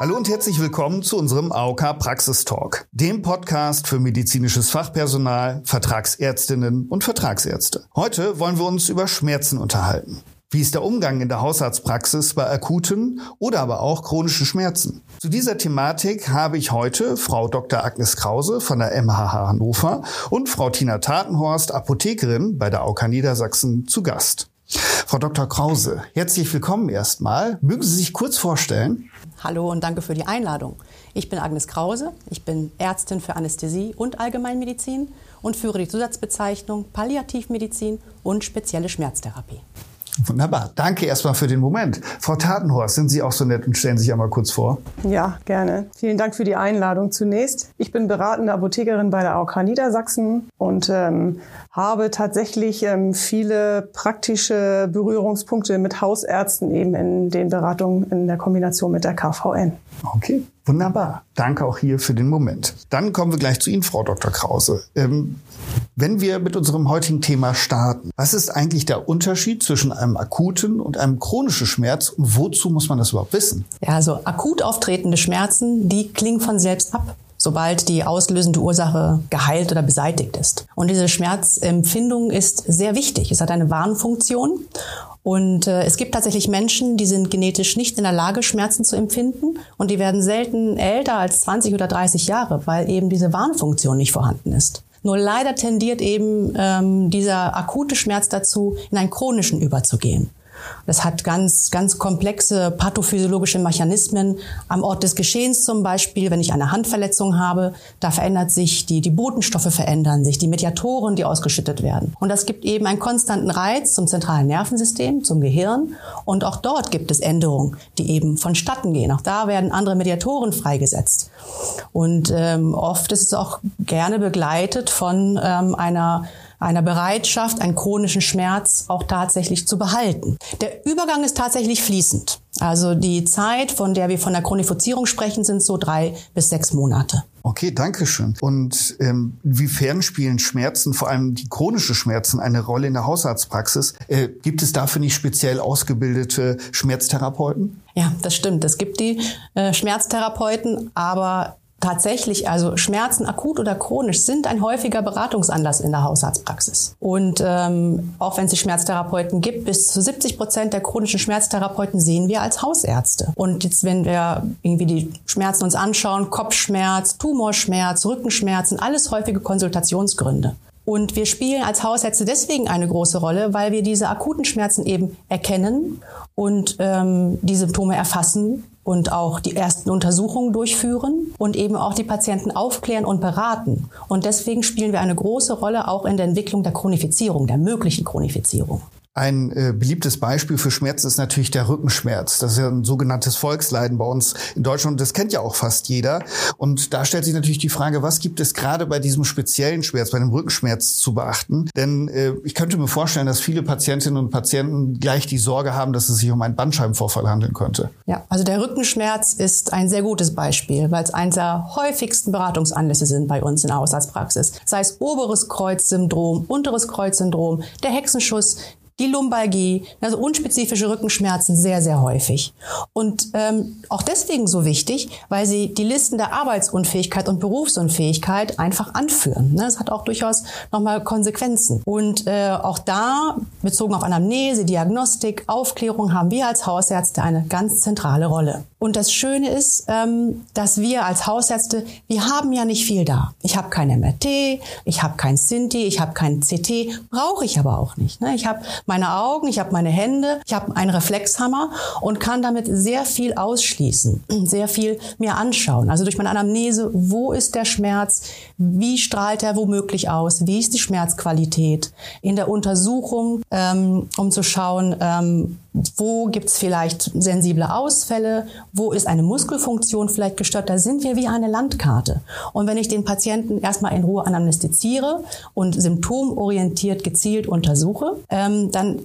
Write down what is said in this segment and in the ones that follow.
Hallo und herzlich willkommen zu unserem AOK Praxistalk, dem Podcast für medizinisches Fachpersonal, Vertragsärztinnen und Vertragsärzte. Heute wollen wir uns über Schmerzen unterhalten. Wie ist der Umgang in der Hausarztpraxis bei akuten oder aber auch chronischen Schmerzen? Zu dieser Thematik habe ich heute Frau Dr. Agnes Krause von der MHH Hannover und Frau Tina Tatenhorst, Apothekerin bei der AOK Niedersachsen, zu Gast. Frau Dr. Krause, herzlich willkommen erstmal. Mögen Sie sich kurz vorstellen? Hallo und danke für die Einladung. Ich bin Agnes Krause, ich bin Ärztin für Anästhesie und Allgemeinmedizin und führe die Zusatzbezeichnung Palliativmedizin und spezielle Schmerztherapie. Wunderbar. Danke erstmal für den Moment. Frau Tatenhorst, sind Sie auch so nett und stellen sich einmal kurz vor? Ja, gerne. Vielen Dank für die Einladung zunächst. Ich bin beratende Apothekerin bei der AOK Niedersachsen und ähm, habe tatsächlich ähm, viele praktische Berührungspunkte mit Hausärzten eben in den Beratungen in der Kombination mit der KVN. Okay, wunderbar. Danke auch hier für den Moment. Dann kommen wir gleich zu Ihnen, Frau Dr. Krause. Ähm, wenn wir mit unserem heutigen Thema starten, was ist eigentlich der Unterschied zwischen einem akuten und einem chronischen Schmerz und wozu muss man das überhaupt wissen? Ja, also akut auftretende Schmerzen, die klingen von selbst ab sobald die auslösende Ursache geheilt oder beseitigt ist. Und diese Schmerzempfindung ist sehr wichtig. Es hat eine Warnfunktion und äh, es gibt tatsächlich Menschen, die sind genetisch nicht in der Lage, Schmerzen zu empfinden und die werden selten älter als 20 oder 30 Jahre, weil eben diese Warnfunktion nicht vorhanden ist. Nur leider tendiert eben ähm, dieser akute Schmerz dazu, in einen chronischen überzugehen. Das hat ganz, ganz komplexe pathophysiologische Mechanismen. Am Ort des Geschehens zum Beispiel, wenn ich eine Handverletzung habe, da verändert sich die, die Botenstoffe verändern sich, die Mediatoren, die ausgeschüttet werden. Und das gibt eben einen konstanten Reiz zum zentralen Nervensystem, zum Gehirn. Und auch dort gibt es Änderungen, die eben vonstatten gehen. Auch da werden andere Mediatoren freigesetzt. Und ähm, oft ist es auch gerne begleitet von ähm, einer einer Bereitschaft, einen chronischen Schmerz auch tatsächlich zu behalten. Der Übergang ist tatsächlich fließend. Also die Zeit, von der wir von der Chronifizierung sprechen, sind so drei bis sechs Monate. Okay, danke schön. Und ähm, inwiefern spielen Schmerzen, vor allem die chronische Schmerzen, eine Rolle in der Hausarztpraxis? Äh, gibt es dafür nicht speziell ausgebildete Schmerztherapeuten? Ja, das stimmt. Es gibt die äh, Schmerztherapeuten, aber Tatsächlich, also Schmerzen akut oder chronisch sind ein häufiger Beratungsanlass in der Hausarztpraxis. Und ähm, auch wenn es die Schmerztherapeuten gibt, bis zu 70 Prozent der chronischen Schmerztherapeuten sehen wir als Hausärzte. Und jetzt, wenn wir irgendwie die Schmerzen uns anschauen, Kopfschmerz, Tumorschmerz, Rückenschmerzen, alles häufige Konsultationsgründe. Und wir spielen als Hausärzte deswegen eine große Rolle, weil wir diese akuten Schmerzen eben erkennen und ähm, die Symptome erfassen und auch die ersten Untersuchungen durchführen und eben auch die Patienten aufklären und beraten. Und deswegen spielen wir eine große Rolle auch in der Entwicklung der Chronifizierung, der möglichen Chronifizierung. Ein äh, beliebtes Beispiel für Schmerz ist natürlich der Rückenschmerz. Das ist ja ein sogenanntes Volksleiden bei uns in Deutschland. Das kennt ja auch fast jeder. Und da stellt sich natürlich die Frage, was gibt es gerade bei diesem speziellen Schmerz, bei dem Rückenschmerz zu beachten? Denn äh, ich könnte mir vorstellen, dass viele Patientinnen und Patienten gleich die Sorge haben, dass es sich um einen Bandscheibenvorfall handeln könnte. Ja, also der Rückenschmerz ist ein sehr gutes Beispiel, weil es eines der häufigsten Beratungsanlässe sind bei uns in der Hausarztpraxis. Sei es oberes Kreuzsyndrom, unteres Kreuzsyndrom, der Hexenschuss, die Lumbalgie, also unspezifische Rückenschmerzen sehr, sehr häufig. Und ähm, auch deswegen so wichtig, weil sie die Listen der Arbeitsunfähigkeit und Berufsunfähigkeit einfach anführen. Ne? Das hat auch durchaus nochmal Konsequenzen. Und äh, auch da, bezogen auf Anamnese, Diagnostik, Aufklärung, haben wir als Hausärzte eine ganz zentrale Rolle. Und das Schöne ist, ähm, dass wir als Hausärzte, wir haben ja nicht viel da. Ich habe kein MRT, ich habe kein Sinti, ich habe kein CT, brauche ich aber auch nicht. Ne? Ich habe meine Augen, ich habe meine Hände, ich habe einen Reflexhammer und kann damit sehr viel ausschließen, sehr viel mir anschauen. Also durch meine Anamnese, wo ist der Schmerz, wie strahlt er womöglich aus, wie ist die Schmerzqualität in der Untersuchung, ähm, um zu schauen, ähm, wo gibt es vielleicht sensible Ausfälle? Wo ist eine Muskelfunktion vielleicht gestört? Da sind wir wie eine Landkarte. Und wenn ich den Patienten erstmal in Ruhe anamnestiziere und symptomorientiert gezielt untersuche, ähm, dann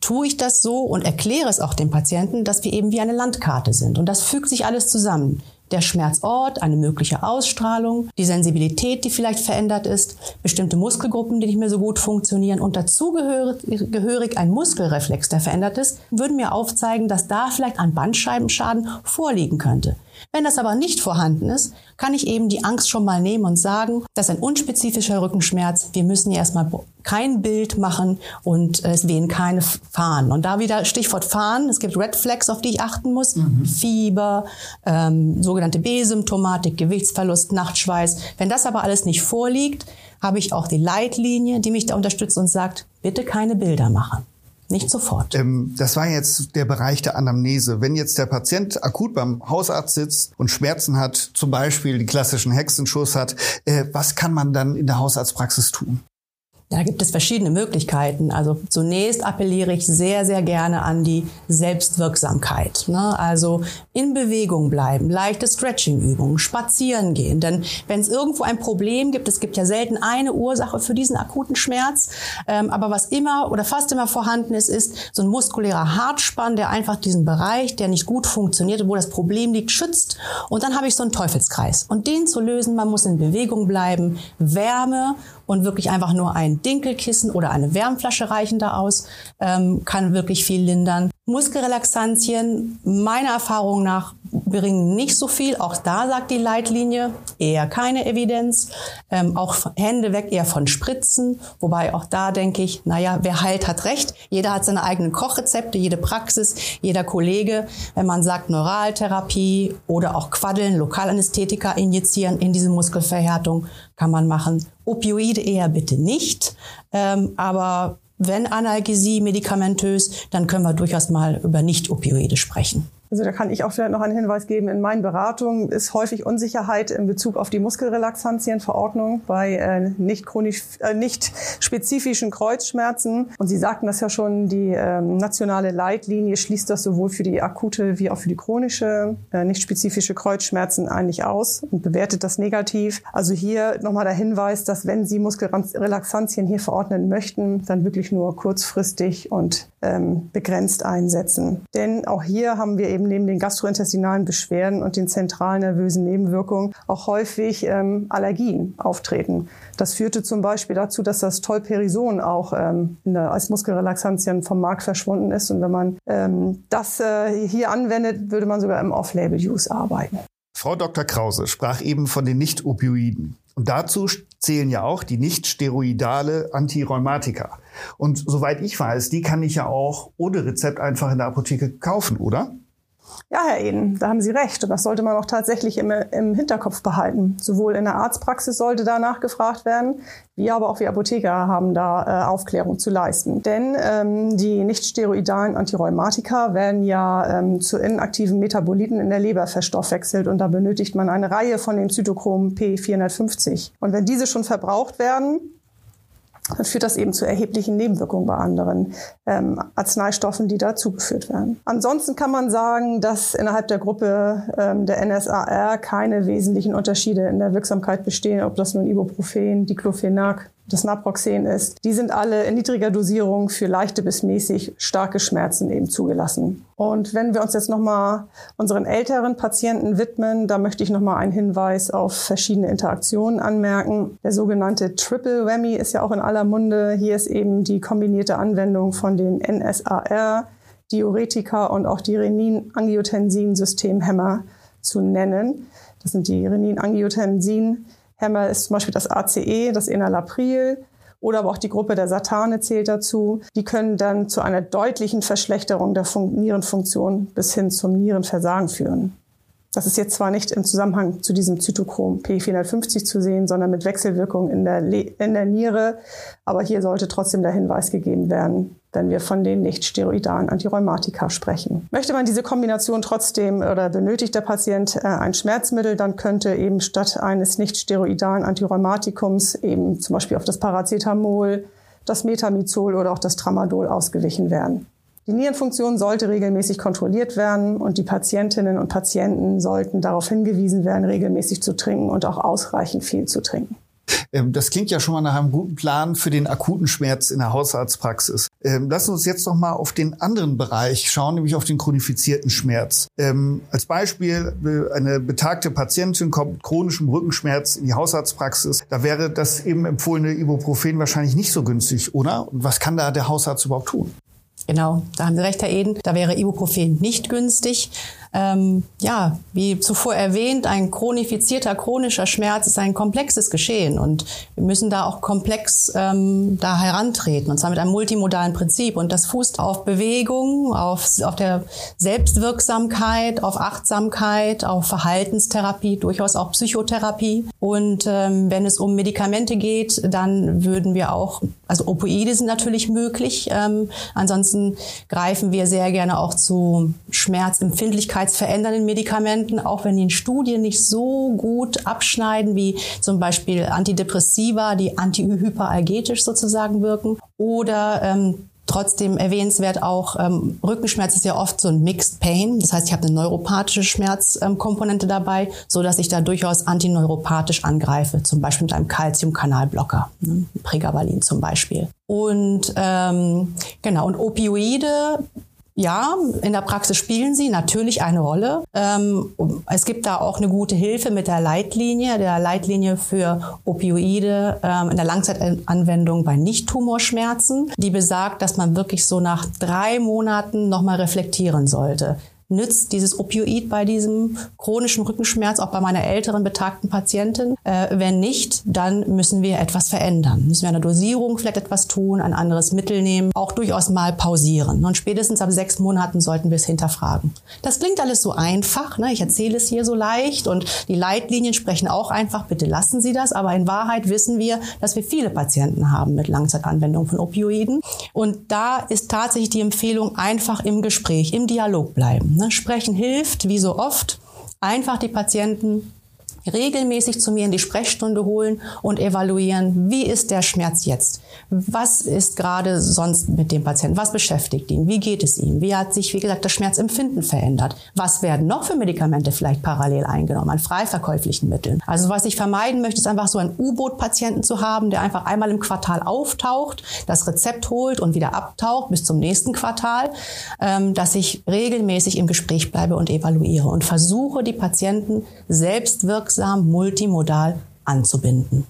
tue ich das so und erkläre es auch dem Patienten, dass wir eben wie eine Landkarte sind. Und das fügt sich alles zusammen der Schmerzort, eine mögliche Ausstrahlung, die Sensibilität, die vielleicht verändert ist, bestimmte Muskelgruppen, die nicht mehr so gut funktionieren und dazugehörig ein Muskelreflex, der verändert ist, würden mir aufzeigen, dass da vielleicht ein Bandscheibenschaden vorliegen könnte. Wenn das aber nicht vorhanden ist, kann ich eben die Angst schon mal nehmen und sagen, das ist ein unspezifischer Rückenschmerz. Wir müssen erstmal kein Bild machen und es wehen keine Fahnen. Und da wieder Stichwort Fahnen. Es gibt Red Flags, auf die ich achten muss. Mhm. Fieber, ähm, sogenannte B-Symptomatik, Gewichtsverlust, Nachtschweiß. Wenn das aber alles nicht vorliegt, habe ich auch die Leitlinie, die mich da unterstützt und sagt, bitte keine Bilder machen. Nicht sofort. Ähm, das war jetzt der Bereich der Anamnese. Wenn jetzt der Patient akut beim Hausarzt sitzt und Schmerzen hat, zum Beispiel die klassischen Hexenschuss hat, äh, was kann man dann in der Hausarztpraxis tun? Da gibt es verschiedene Möglichkeiten. Also zunächst appelliere ich sehr, sehr gerne an die Selbstwirksamkeit. Ne? Also in Bewegung bleiben, leichte Stretching-Übungen, spazieren gehen. Denn wenn es irgendwo ein Problem gibt, es gibt ja selten eine Ursache für diesen akuten Schmerz, ähm, aber was immer oder fast immer vorhanden ist, ist so ein muskulärer Hartspann, der einfach diesen Bereich, der nicht gut funktioniert, wo das Problem liegt, schützt. Und dann habe ich so einen Teufelskreis. Und den zu lösen, man muss in Bewegung bleiben, Wärme und wirklich einfach nur ein Dinkelkissen oder eine Wärmflasche reichen da aus, ähm, kann wirklich viel lindern. Muskelrelaxantien, meiner Erfahrung nach, bringen nicht so viel. Auch da sagt die Leitlinie eher keine Evidenz. Ähm, auch Hände weg eher von Spritzen. Wobei auch da denke ich, naja, wer heilt, hat recht. Jeder hat seine eigenen Kochrezepte, jede Praxis, jeder Kollege. Wenn man sagt Neuraltherapie oder auch Quaddeln, Lokalanästhetika injizieren in diese Muskelverhärtung, kann man machen. Opioide eher bitte nicht. Ähm, aber wenn Analgesie medikamentös, dann können wir durchaus mal über Nicht-Opioide sprechen. Also da kann ich auch vielleicht noch einen Hinweis geben. In meinen Beratungen ist häufig Unsicherheit in Bezug auf die Muskelrelaxantienverordnung bei äh, nicht chronisch, äh, nicht spezifischen Kreuzschmerzen. Und Sie sagten das ja schon, die ähm, nationale Leitlinie schließt das sowohl für die akute wie auch für die chronische, äh, nicht spezifische Kreuzschmerzen eigentlich aus und bewertet das negativ. Also hier nochmal der Hinweis, dass wenn Sie Muskelrelaxantien hier verordnen möchten, dann wirklich nur kurzfristig und ähm, begrenzt einsetzen. Denn auch hier haben wir eben neben den gastrointestinalen Beschwerden und den zentralen nervösen Nebenwirkungen auch häufig ähm, Allergien auftreten. Das führte zum Beispiel dazu, dass das Tolperison auch ähm, der, als Muskelrelaxantien vom Markt verschwunden ist. Und wenn man ähm, das äh, hier anwendet, würde man sogar im Off-Label-Use arbeiten. Frau Dr. Krause sprach eben von den Nicht-Opioiden. Und dazu zählen ja auch die nicht steroidale Antirheumatika. Und soweit ich weiß, die kann ich ja auch ohne Rezept einfach in der Apotheke kaufen, oder? Ja, Herr Eden, da haben Sie recht. Und das sollte man auch tatsächlich im, im Hinterkopf behalten. Sowohl in der Arztpraxis sollte da nachgefragt werden, wir aber auch wir Apotheker haben da äh, Aufklärung zu leisten. Denn ähm, die nicht steroidalen Antirheumatika werden ja ähm, zu inaktiven Metaboliten in der Leber verstoffwechselt und da benötigt man eine Reihe von den Zytochromen P450. Und wenn diese schon verbraucht werden, dann führt das eben zu erheblichen Nebenwirkungen bei anderen ähm, Arzneistoffen, die da zugeführt werden. Ansonsten kann man sagen, dass innerhalb der Gruppe ähm, der NSAR keine wesentlichen Unterschiede in der Wirksamkeit bestehen, ob das nun Ibuprofen, Diclofenac das Naproxen ist, die sind alle in niedriger Dosierung für leichte bis mäßig starke Schmerzen eben zugelassen. Und wenn wir uns jetzt nochmal unseren älteren Patienten widmen, da möchte ich nochmal einen Hinweis auf verschiedene Interaktionen anmerken. Der sogenannte Triple Whammy ist ja auch in aller Munde. Hier ist eben die kombinierte Anwendung von den NSAR, Diuretika und auch die Renin-Angiotensin-Systemhämmer zu nennen. Das sind die Renin-Angiotensin Hämmer ist zum Beispiel das ACE, das Enalapril oder aber auch die Gruppe der Satane zählt dazu. Die können dann zu einer deutlichen Verschlechterung der Fun Nierenfunktion bis hin zum Nierenversagen führen. Das ist jetzt zwar nicht im Zusammenhang zu diesem Zytochrom P450 zu sehen, sondern mit Wechselwirkung in der, Le in der Niere. Aber hier sollte trotzdem der Hinweis gegeben werden, wenn wir von den nicht steroidalen Antirheumatika sprechen. Möchte man diese Kombination trotzdem oder benötigt der Patient äh, ein Schmerzmittel, dann könnte eben statt eines nicht steroidalen Antirheumatikums eben zum Beispiel auf das Paracetamol, das Metamizol oder auch das Tramadol ausgewichen werden. Die Nierenfunktion sollte regelmäßig kontrolliert werden und die Patientinnen und Patienten sollten darauf hingewiesen werden, regelmäßig zu trinken und auch ausreichend viel zu trinken. Ähm, das klingt ja schon mal nach einem guten Plan für den akuten Schmerz in der Hausarztpraxis. Ähm, lassen uns jetzt noch mal auf den anderen Bereich schauen, nämlich auf den chronifizierten Schmerz. Ähm, als Beispiel, äh, eine betagte Patientin kommt mit chronischem Rückenschmerz in die Hausarztpraxis. Da wäre das eben empfohlene Ibuprofen wahrscheinlich nicht so günstig, oder? Und was kann da der Hausarzt überhaupt tun? Genau, da haben Sie recht, Herr Eden. Da wäre Ibuprofen nicht günstig. Ähm, ja, wie zuvor erwähnt, ein chronifizierter chronischer Schmerz ist ein komplexes Geschehen und wir müssen da auch komplex ähm, da herantreten und zwar mit einem multimodalen Prinzip. Und das fußt auf Bewegung, auf, auf der Selbstwirksamkeit, auf Achtsamkeit, auf Verhaltenstherapie, durchaus auch Psychotherapie. Und ähm, wenn es um Medikamente geht, dann würden wir auch, also Opioide sind natürlich möglich, ähm, ansonsten greifen wir sehr gerne auch zu Schmerzempfindlichkeit verändernden Medikamenten, auch wenn die in Studien nicht so gut abschneiden wie zum Beispiel Antidepressiva, die antihyperalgetisch sozusagen wirken. Oder ähm, Trotzdem erwähnenswert auch, ähm, Rückenschmerz ist ja oft so ein Mixed Pain. Das heißt, ich habe eine neuropathische Schmerzkomponente ähm, dabei, so dass ich da durchaus antineuropathisch angreife, zum Beispiel mit einem Calciumkanalblocker, ne? Pregabalin zum Beispiel. Und ähm, genau, und Opioide ja, in der Praxis spielen sie natürlich eine Rolle. Ähm, es gibt da auch eine gute Hilfe mit der Leitlinie, der Leitlinie für Opioide ähm, in der Langzeitanwendung bei Nicht-Tumorschmerzen, die besagt, dass man wirklich so nach drei Monaten nochmal reflektieren sollte nützt dieses Opioid bei diesem chronischen Rückenschmerz auch bei meiner älteren betagten Patientin? Äh, wenn nicht, dann müssen wir etwas verändern. Müssen wir an der Dosierung vielleicht etwas tun, ein anderes Mittel nehmen, auch durchaus mal pausieren. Und spätestens ab sechs Monaten sollten wir es hinterfragen. Das klingt alles so einfach. Ne? Ich erzähle es hier so leicht und die Leitlinien sprechen auch einfach, bitte lassen Sie das. Aber in Wahrheit wissen wir, dass wir viele Patienten haben mit Langzeitanwendung von Opioiden. Und da ist tatsächlich die Empfehlung, einfach im Gespräch, im Dialog bleiben. Ne? Sprechen hilft, wie so oft, einfach die Patienten regelmäßig zu mir in die Sprechstunde holen und evaluieren, wie ist der Schmerz jetzt? Was ist gerade sonst mit dem Patienten? Was beschäftigt ihn? Wie geht es ihm? Wie hat sich, wie gesagt, das Schmerzempfinden verändert? Was werden noch für Medikamente vielleicht parallel eingenommen an frei verkäuflichen Mitteln? Also was ich vermeiden möchte, ist einfach so einen U-Boot-Patienten zu haben, der einfach einmal im Quartal auftaucht, das Rezept holt und wieder abtaucht bis zum nächsten Quartal, ähm, dass ich regelmäßig im Gespräch bleibe und evaluiere und versuche, die Patienten selbst wirksam multimodal anzubinden.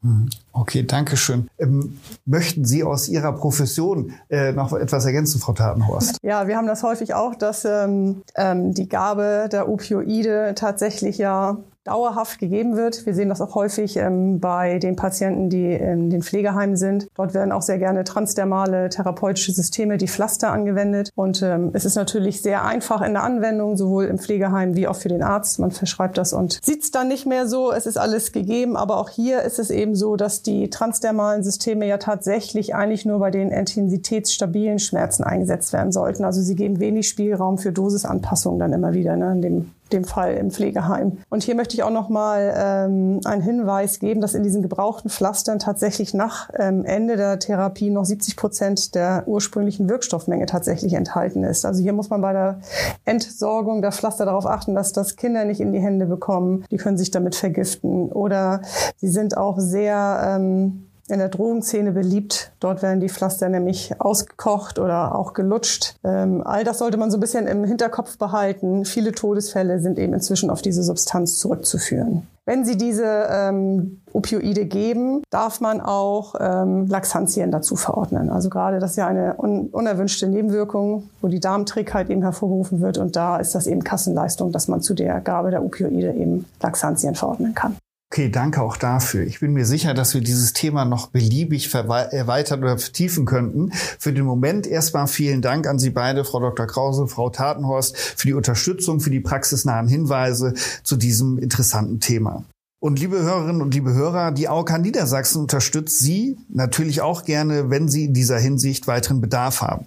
Mhm. Okay, danke schön. Ähm, möchten Sie aus Ihrer Profession äh, noch etwas ergänzen, Frau Tatenhorst? Ja, wir haben das häufig auch, dass ähm, ähm, die Gabe der Opioide tatsächlich ja dauerhaft gegeben wird. Wir sehen das auch häufig ähm, bei den Patienten, die in den Pflegeheimen sind. Dort werden auch sehr gerne transdermale therapeutische Systeme, die Pflaster angewendet. Und ähm, es ist natürlich sehr einfach in der Anwendung, sowohl im Pflegeheim wie auch für den Arzt. Man verschreibt das und sieht es dann nicht mehr so. Es ist alles gegeben. Aber auch hier ist es eben so, dass die transdermalen Systeme ja tatsächlich eigentlich nur bei den intensitätsstabilen Schmerzen eingesetzt werden sollten. Also sie geben wenig Spielraum für Dosisanpassungen dann immer wieder ne, in dem dem Fall im Pflegeheim. Und hier möchte ich auch noch mal ähm, einen Hinweis geben, dass in diesen gebrauchten Pflastern tatsächlich nach ähm, Ende der Therapie noch 70 Prozent der ursprünglichen Wirkstoffmenge tatsächlich enthalten ist. Also hier muss man bei der Entsorgung der Pflaster darauf achten, dass das Kinder nicht in die Hände bekommen. Die können sich damit vergiften oder sie sind auch sehr ähm, in der Drogenszene beliebt. Dort werden die Pflaster nämlich ausgekocht oder auch gelutscht. Ähm, all das sollte man so ein bisschen im Hinterkopf behalten. Viele Todesfälle sind eben inzwischen auf diese Substanz zurückzuführen. Wenn Sie diese ähm, Opioide geben, darf man auch ähm, Laxantien dazu verordnen. Also gerade das ist ja eine un unerwünschte Nebenwirkung, wo die Darmträgheit eben hervorgerufen wird. Und da ist das eben Kassenleistung, dass man zu der Gabe der Opioide eben Laxantien verordnen kann. Okay, danke auch dafür. Ich bin mir sicher, dass wir dieses Thema noch beliebig erweitern oder vertiefen könnten. Für den Moment erstmal vielen Dank an Sie beide, Frau Dr. Krause, Frau Tatenhorst, für die Unterstützung, für die praxisnahen Hinweise zu diesem interessanten Thema. Und liebe Hörerinnen und liebe Hörer, die AOK Niedersachsen unterstützt Sie natürlich auch gerne, wenn Sie in dieser Hinsicht weiteren Bedarf haben.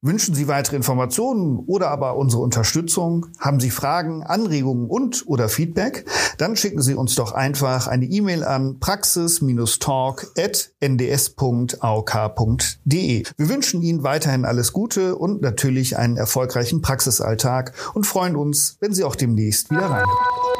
Wünschen Sie weitere Informationen oder aber unsere Unterstützung? Haben Sie Fragen, Anregungen und oder Feedback? Dann schicken Sie uns doch einfach eine E-Mail an praxis-talk.nds.aok.de. Wir wünschen Ihnen weiterhin alles Gute und natürlich einen erfolgreichen Praxisalltag und freuen uns, wenn Sie auch demnächst wieder reinkommen.